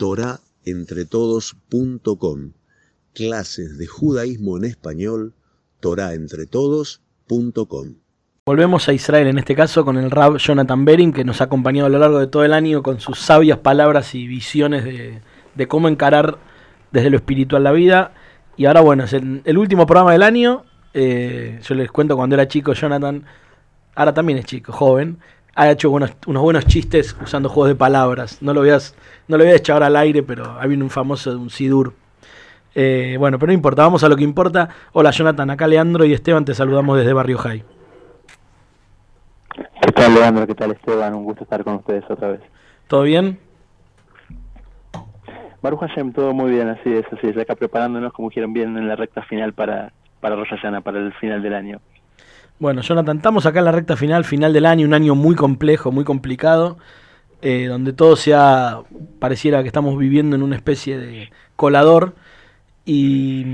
torahentretodos.com. Clases de judaísmo en español, torahentretodos.com. Volvemos a Israel, en este caso con el Rab Jonathan Bering, que nos ha acompañado a lo largo de todo el año con sus sabias palabras y visiones de, cómo encarar desde lo espiritual la vida. Y ahora, bueno, es el, último programa del año. Eh, yo les cuento cuando era chico, Jonathan, ahora también es chico, joven, ha hecho unos buenos chistes usando juegos de palabras. No lo voy a, no lo voy a echar al aire, pero hay un famoso un Sidur. Eh, bueno, pero no importa, vamos a lo que importa. Hola Jonathan, acá Leandro y Esteban, te saludamos desde Barrio High. ¿Qué tal Leandro? ¿Qué tal Esteban? Un gusto estar con ustedes otra vez. ¿Todo bien? Baruch Hashem, todo muy bien, así es, así es. Acá preparándonos, como dijeron bien, en la recta final para, para Rosh para el final del año. Bueno, Jonathan, estamos acá en la recta final, final del año, un año muy complejo, muy complicado, eh, donde todo sea, pareciera que estamos viviendo en una especie de colador. Y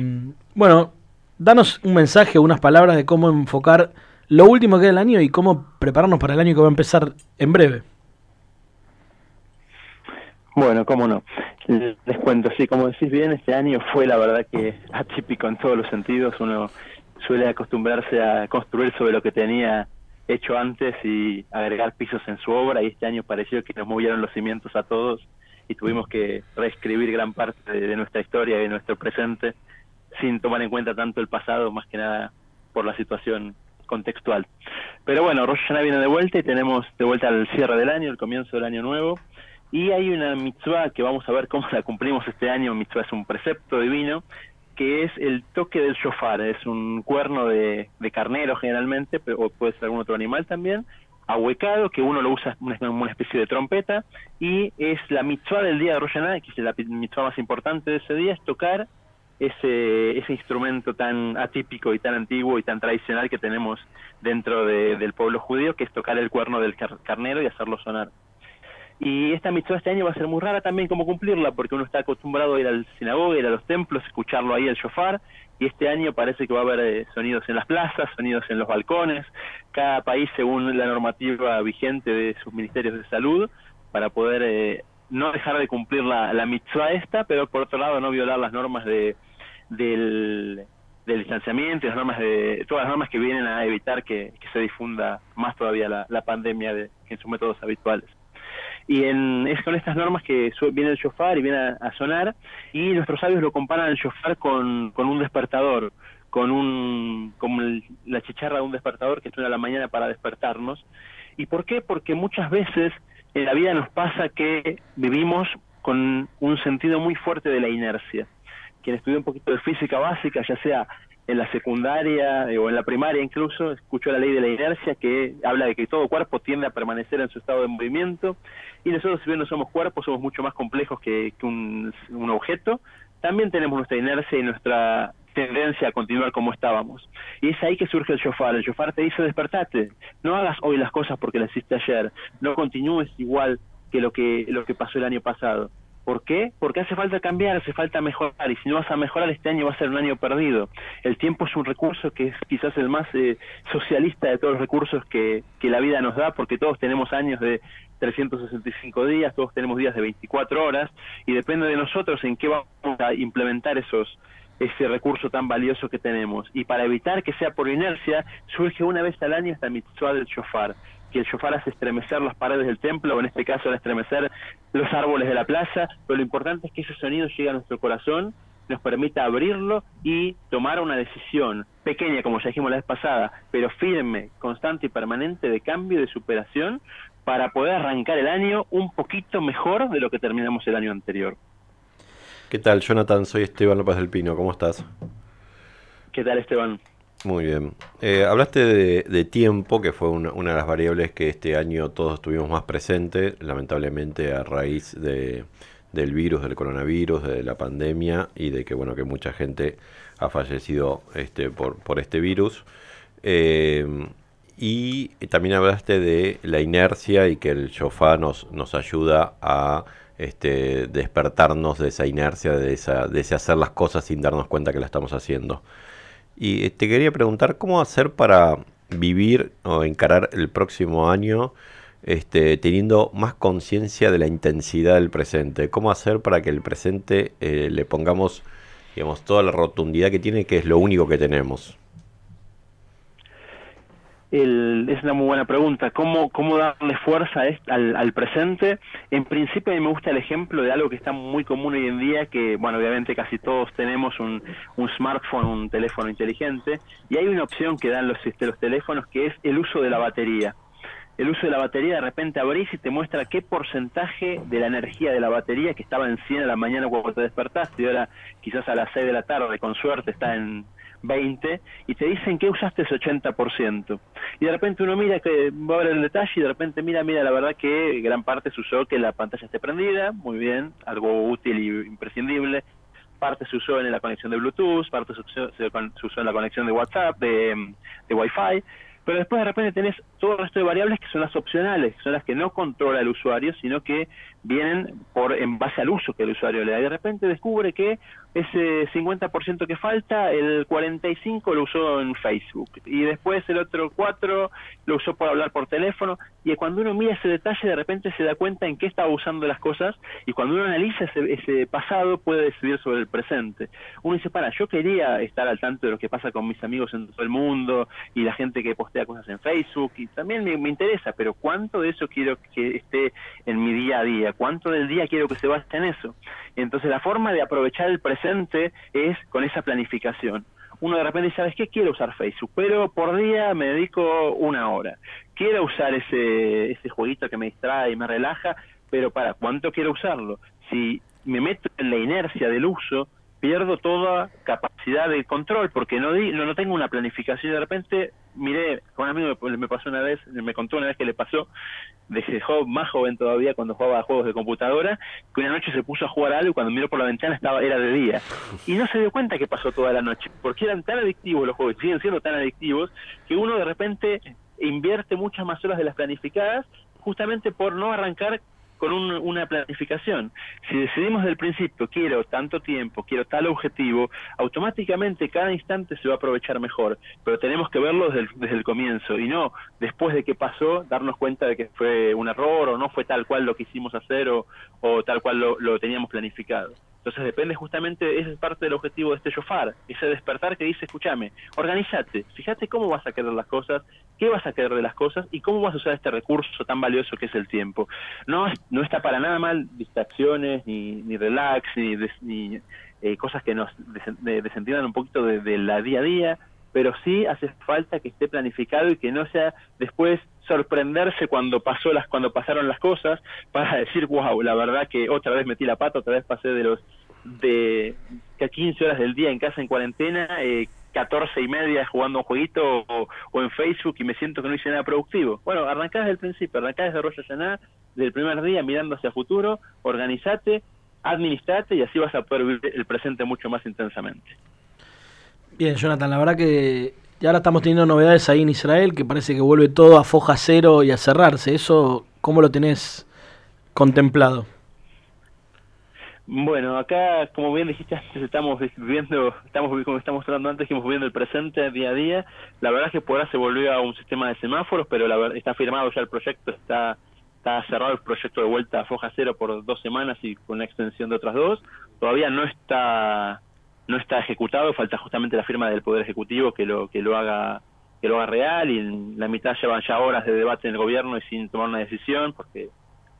bueno, danos un mensaje, unas palabras de cómo enfocar lo último que es el año y cómo prepararnos para el año que va a empezar en breve. Bueno, cómo no. Les cuento, sí, como decís bien, este año fue la verdad que atípico en todos los sentidos. Uno suele acostumbrarse a construir sobre lo que tenía hecho antes y agregar pisos en su obra y este año pareció que nos movieron los cimientos a todos y tuvimos que reescribir gran parte de, nuestra historia y de nuestro presente sin tomar en cuenta tanto el pasado, más que nada por la situación contextual. Pero bueno, Rosh viene de vuelta y tenemos de vuelta el cierre del año, el comienzo del año nuevo. Y hay una mitzvah que vamos a ver cómo la cumplimos este año. Mitzvah es un precepto divino que es el toque del shofar. Es un cuerno de, carnero generalmente, pero puede ser algún otro animal también, ahuecado, que uno lo usa como una especie de trompeta, y es la mitzvah del día de Rosh que es la mitzvah más importante de ese día, es tocar ese, ese instrumento tan atípico y tan antiguo y tan tradicional que tenemos dentro del pueblo judío, que es tocar el cuerno del carnero y hacerlo sonar. Y esta mitzvah este año va a ser muy rara también cómo cumplirla, porque uno está acostumbrado a ir al sinagoga, ir a los templos, escucharlo ahí el shofar, y este año parece que va a haber eh, sonidos en las plazas, sonidos en los balcones, cada país según la normativa vigente de sus ministerios de salud, para poder eh, no dejar de cumplir la, la mitzvah esta, pero por otro lado no violar las normas de, del, del distanciamiento, las normas de, todas las normas que vienen a evitar que, se difunda más todavía la, la pandemia de, en sus métodos habituales y en, es con estas normas que viene el shofar y viene a, sonar y nuestros sabios lo comparan el shofar con, con un despertador con un como la chicharra de un despertador que suena a la mañana para despertarnos. Y por qué porque muchas veces en la vida nos pasa que vivimos con un sentido muy fuerte de la inercia. Quien estudia un poquito de física básica ya sea en la secundaria eh, o en la primaria incluso, escuchó la ley de la inercia que habla de que todo cuerpo tiende a permanecer en su estado de movimiento y nosotros si bien no somos cuerpos, somos mucho más complejos que, un, un, objeto, también tenemos nuestra inercia y nuestra tendencia a continuar como estábamos. Y es ahí que surge el shofar. El shofar te dice despertate, no hagas hoy las cosas porque las hiciste ayer, no continúes igual que lo que, lo que pasó el año pasado. ¿Por qué? Porque hace falta cambiar, hace falta mejorar, y si no vas a mejorar este año va a ser un año perdido. El tiempo es un recurso que es quizás el más eh, socialista de todos los recursos que, que la vida nos da, porque todos tenemos años de 365 días, todos tenemos días de 24 horas, y depende de nosotros en qué vamos a implementar esos ese recurso tan valioso que tenemos. Y para evitar que sea por inercia, surge una vez al año esta mitzvah del shofar que el shofar hace estremecer las paredes del templo, o en este caso al estremecer los árboles de la plaza, pero lo importante es que ese sonido llegue a nuestro corazón, nos permita abrirlo y tomar una decisión pequeña, como ya dijimos la vez pasada, pero firme, constante y permanente de cambio, de superación, para poder arrancar el año un poquito mejor de lo que terminamos el año anterior. ¿Qué tal, Jonathan? Soy Esteban López del Pino, ¿cómo estás? ¿Qué tal, Esteban? Muy bien. Eh, hablaste de, tiempo, que fue una, de las variables que este año todos estuvimos más presentes, lamentablemente a raíz de, del virus, del coronavirus, de la pandemia y de que bueno que mucha gente ha fallecido este, por, por este virus. Eh, y también hablaste de la inercia y que el sofá nos, nos ayuda a este, despertarnos de esa inercia, de, esa, de ese hacer las cosas sin darnos cuenta que la estamos haciendo. Y te quería preguntar cómo hacer para vivir o encarar el próximo año este, teniendo más conciencia de la intensidad del presente. ¿Cómo hacer para que el presente eh, le pongamos, digamos, toda la rotundidad que tiene, que es lo único que tenemos? Es una muy buena pregunta. ¿Cómo, cómo darle fuerza al, al, presente? En principio a mí me gusta el ejemplo de algo que está muy común hoy en día, que, bueno, obviamente casi todos tenemos un, un smartphone, un teléfono inteligente, y hay una opción que dan los, este, los teléfonos que es el uso de la batería. El uso de la batería, de repente abrís y te muestra qué porcentaje de la energía de la batería, que estaba en 100 a la mañana cuando te despertaste, y ahora quizás a las 6 de la tarde, con suerte, está en 20 y te dicen que usaste ese 80%. Y de repente uno mira que va a ver el detalle y de repente mira, mira, la verdad que gran parte se usó que la pantalla esté prendida, muy bien, algo útil y imprescindible. Parte se usó en la conexión de Bluetooth, parte se usó, se usó en la conexión de WhatsApp, de, de Wi-Fi pero después de repente tenés todo el resto de variables que son las opcionales, que son las que no controla el usuario, sino que vienen por en base al uso que el usuario le da. Y de repente descubre que ese 50% que falta, el 45% lo usó en Facebook. Y después el otro 4% lo usó por hablar por teléfono. Y cuando uno mira ese detalle, de repente se da cuenta en qué estaba usando las cosas. Y cuando uno analiza ese, ese pasado, puede decidir sobre el presente. Uno dice, para, yo quería estar al tanto de lo que pasa con mis amigos en todo el mundo y la gente que postea cosas en Facebook. Y también me, me interesa, pero ¿cuánto de eso quiero que esté en mi día a día? ¿Cuánto del día quiero que se base en eso? Entonces la forma de aprovechar el presente es con esa planificación. Uno de repente dice, ¿sabes qué? Quiero usar Facebook, pero por día me dedico una hora. Quiero usar ese, ese jueguito que me distrae y me relaja, pero ¿para cuánto quiero usarlo? Si me meto en la inercia del uso, pierdo toda capacidad de control porque no, di, no, tengo una planificación. De repente, miré, con un amigo me, pasó una vez, me contó una vez que le pasó, desde joven, más joven todavía, cuando jugaba a juegos de computadora, que una noche se puso a jugar algo y cuando miró por la ventana estaba era de día. Y no se dio cuenta que pasó toda la noche, porque eran tan adictivos los juegos, siguen siendo tan adictivos, que uno de repente invierte muchas más horas de las planificadas justamente por no arrancar con una planificación. Si decidimos del principio, quiero tanto tiempo, quiero tal objetivo, automáticamente cada instante se va a aprovechar mejor, pero tenemos que verlo desde el, comienzo y no después de que pasó darnos cuenta de que fue un error o no fue tal cual lo que hacer o, tal cual lo teníamos planificado. Entonces depende justamente, esa es parte del objetivo de este shofar, ese despertar que dice, escúchame, organízate, fíjate cómo vas a querer las cosas, qué vas a querer de las cosas y cómo vas a usar este recurso tan valioso que es el tiempo. No, no está para nada mal distracciones, ni, ni relax, ni, eh, cosas que nos desentiendan un poquito de, de la día a día, pero sí hace falta que esté planificado y que no sea después sorprenderse cuando pasó las cuando pasaron las cosas para decir wow la verdad que otra vez metí la pata otra vez pasé de los de 15 horas del día en casa en cuarentena eh, 14 y media jugando un jueguito o, en Facebook y me siento que no hice nada productivo. Bueno, arrancá desde el principio, arrancá desde Rosh Hashanah, desde el primer día mirando hacia futuro, organizate, administrate y así vas a poder vivir el presente mucho más intensamente. Bien, Jonathan, la verdad que y ahora estamos teniendo novedades ahí en Israel que parece que vuelve todo a foja cero y a cerrarse. ¿Eso cómo lo tenés contemplado? Bueno, acá, como bien dijiste antes, estamos viviendo, estamos como estamos hablando antes, estamos viviendo el presente día a día. La verdad es que por ahora se volvió a un sistema de semáforos, pero la verdad, está firmado ya el proyecto, está está cerrado el proyecto de vuelta a foja cero por dos semanas y con una extensión de otras dos. Todavía no está no está ejecutado, falta justamente la firma del Poder Ejecutivo que lo, que lo haga que lo haga real y en la mitad llevan ya horas de debate en el gobierno y sin tomar una decisión porque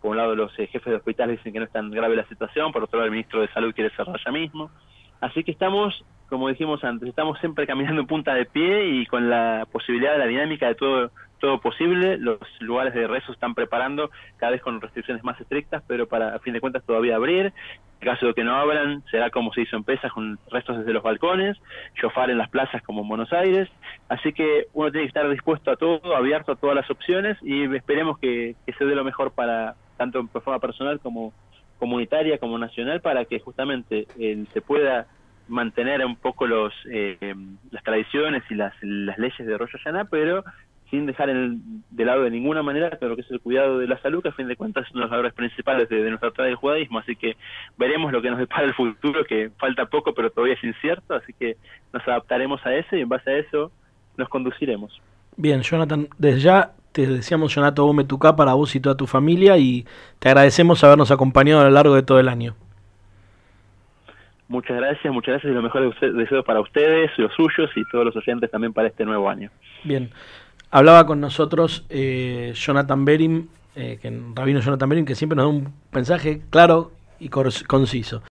por un lado los eh, jefes de hospitales dicen que no es tan grave la situación, por otro lado el ministro de Salud quiere cerrar ya mismo. Así que estamos, como dijimos antes, estamos siempre caminando en punta de pie y con la posibilidad de la dinámica de todo todo posible. Los lugares de rezo están preparando, cada vez con restricciones más estrictas, pero para, a fin de cuentas, todavía abrir. En caso de que no abran, será como se hizo en Pesas, con restos desde los balcones, shofar en las plazas como en Buenos Aires. Así que uno tiene que estar dispuesto a todo, abierto a todas las opciones y esperemos que, que se dé lo mejor para, tanto en forma personal como comunitaria, como nacional, para que justamente eh, se pueda mantener un poco los eh, las tradiciones y las, las leyes de Rosh Hashanah, pero sin dejar en, de lado de ninguna manera lo que es el cuidado de la salud, que a fin de cuentas es uno de los valores principales de, nuestra trata del judaísmo, así que veremos lo que nos depara el futuro, que falta poco, pero todavía es incierto, así que nos adaptaremos a eso y en base a eso nos conduciremos. Bien, Jonathan, desde ya Te deseamos, Jonato Gómez Tucá, para vos y toda tu familia y te agradecemos habernos acompañado a lo largo de todo el año. Muchas gracias, muchas gracias y lo mejor deseos para ustedes, los suyos y todos los oyentes también para este nuevo año. Bien, hablaba con nosotros eh, Jonathan Berim, eh, que, Rabino Jonathan Berim, que siempre nos da un mensaje claro y conciso.